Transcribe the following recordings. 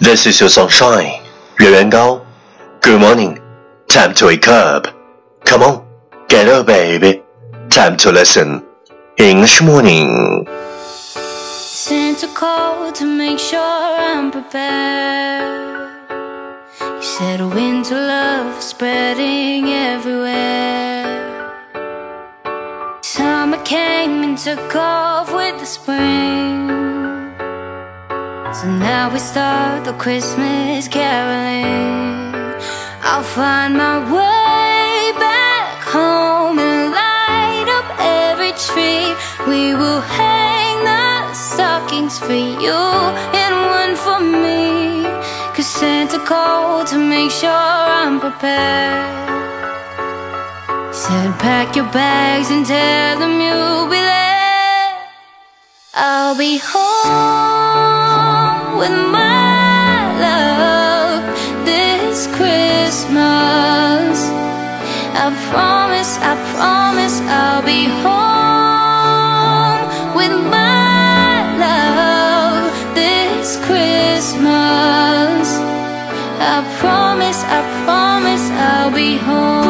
This is your sunshine, Yuan Good morning. Time to wake up. Come on, get up, baby. Time to listen. English morning. Sent a call to make sure I'm prepared. You said winter love is spreading everywhere. Summer came and took off with the spring. So now we start the Christmas caroling. I'll find my way back home and light up every tree. We will hang the stockings for you and one for me. Cause Santa called to make sure I'm prepared. Said pack your bags and tell them you'll be there. I'll be home with my love this Christmas. I promise, I promise I'll be home with my love this Christmas. I promise, I promise I'll be home.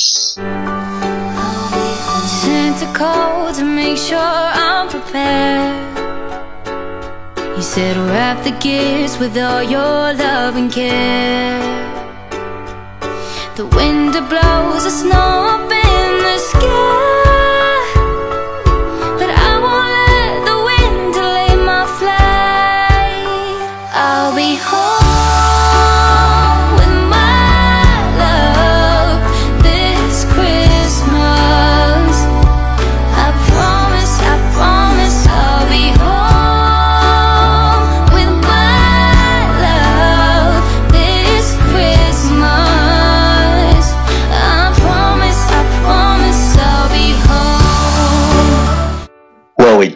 Called to make sure I'm prepared. You said, wrap the gifts with all your love and care. The wind blows the snow up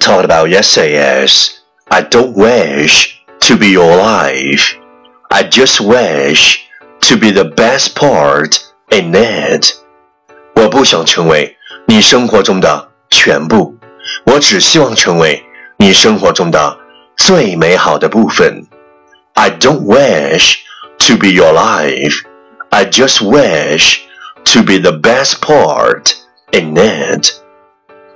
talked about yesterday is I don't wish to be your life. I just wish to be the best part in it. 我不想成为你生活中的全部，我只希望成为你生活中的最美好的部分。I don't wish to be your life. I just wish to be the best part in it.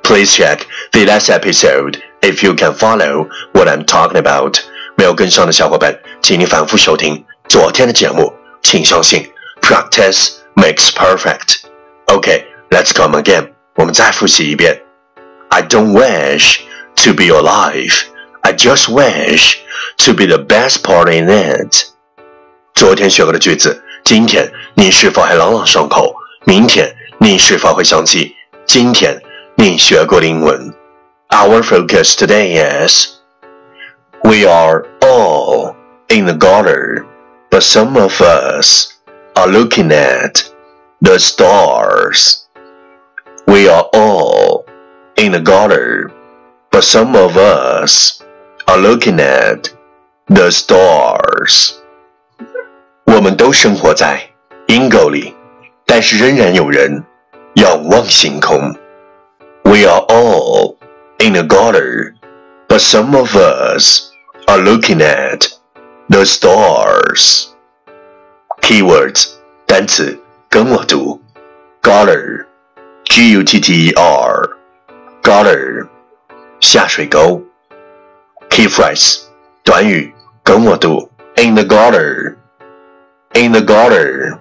Please check the last episode if you can follow what I'm talking about. 没有跟上的小伙伴，请你反复收听昨天的节目。请相信，practice makes perfect. Okay, let's come again. 我们再复习一遍。I don't wish to be your life. I just wish to be the best part in it. 昨天学过的句子，今天你是否还朗朗上口？明天你是否会想起今天 你学过的英文？Our focus today is we are all in the gutter, but some of us are looking at the stars. We are all in the gutter, but some of us are looking at the stars. 我们都生活在阴沟里，但是仍然有人仰望星空。 We are all in the gutter, but some of us are looking at the stars. Keywords 单词跟我读，gutter, g u t t e r, gutter 下水沟。Key phrase 短语跟我读，in the gutter, in the gutter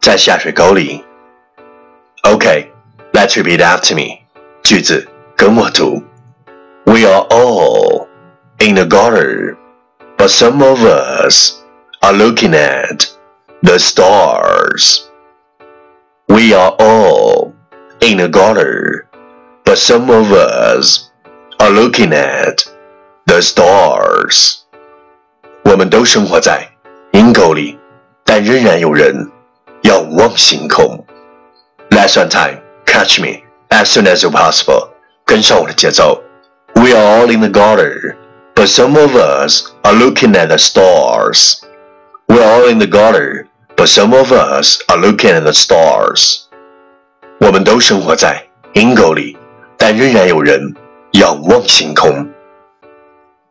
在下水沟里。Okay, let's repeat after me. 句子跟我读。We are all in the gutter, but some of us are looking at the stars. We are all in the gutter, but some of us are looking at the stars. 我们都生活在阴沟里，但仍然有人仰望星空。Last one time, catch me as soon as possible. 跟上我的节奏。We are all in the gutter, but some of us are looking at the stars. We are all in the gutter, but some of us are looking at the stars. 我们都生活在阴沟里，但仍然有人仰望星空。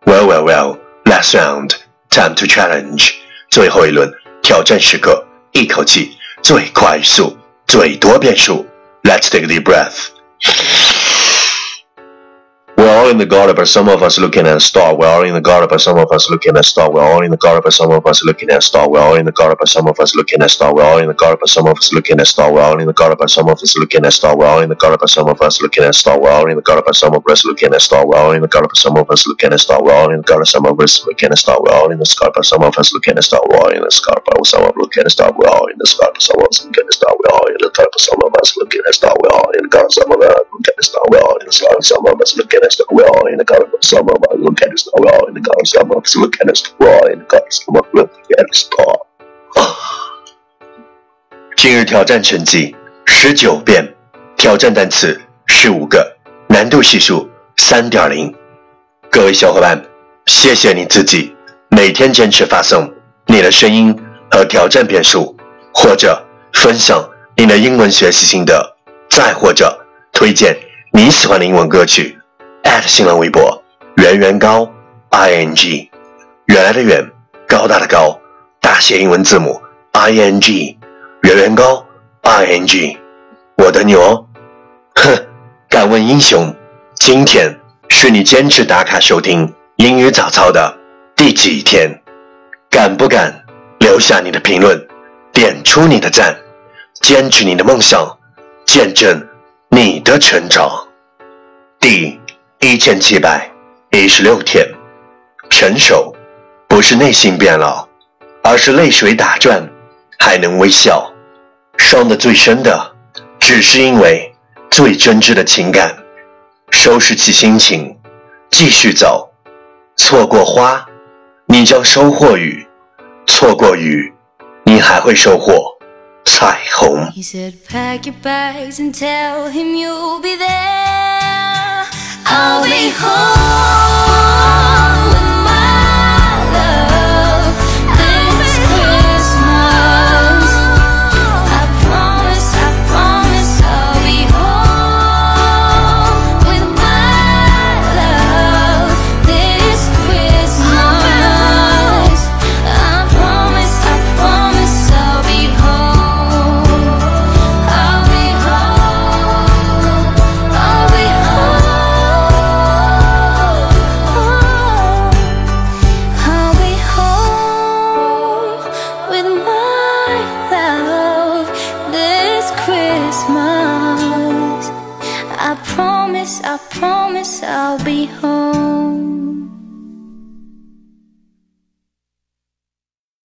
Well, well, well. Last round. Time to challenge，最后一轮挑战时刻，一口气最快速、最多变数。 Let's take a deep breath. In the gutter, but some of us looking at a star. We're all in the gutter, but some of us looking at a star. We're all in the gutter, but some of us looking at a star. We're all in the gutter, but some of us looking at a star. We're all in the gutter, but some of us looking at a star. We're all in the gutter, but some of us looking at a star. We're all in the gutter, but some of us looking at a star. We're all in the gutter, but some of us looking at a star. We're all in the gutter, but some of us looking at a star. We're all in the gutter, some of us looking at a star. We're all in the gutter, but some of us looking at a star. We're all in the gutter, but some of us looking at a star. We're all in the gutter, but some of us looking at a star. We're all in the gutter, but some of us looking at a star. We're all in the gutter, some of us looking at a star. We're all in the gutter, some of us looking at a star. 今日挑战成绩十九遍，挑战单词十五个，难度系数三点零。各位小伙伴，谢谢你自己每天坚持发送你的声音和挑战遍数，或者分享你的英文学习心得，再或者推荐你喜欢的英文歌曲。新浪微博圆圆高 i n g，原来的圆，高大的高，大写英文字母 i n g，圆圆高 i n g，我等你哦。哼，敢问英雄，今天是你坚持打卡收听英语早操的第几天？敢不敢留下你的评论，点出你的赞，坚持你的梦想，见证你的成长？第一千七百一十六天，成熟不是内心变老，而是泪水打转还能微笑。伤得最深的，只是因为最真挚的情感。收拾起心情，继续走。错过花，你将收获雨；错过雨，你还会收获彩虹。He said, Pack your bags and tell him you'll be there. I'll be home promise I'll be home.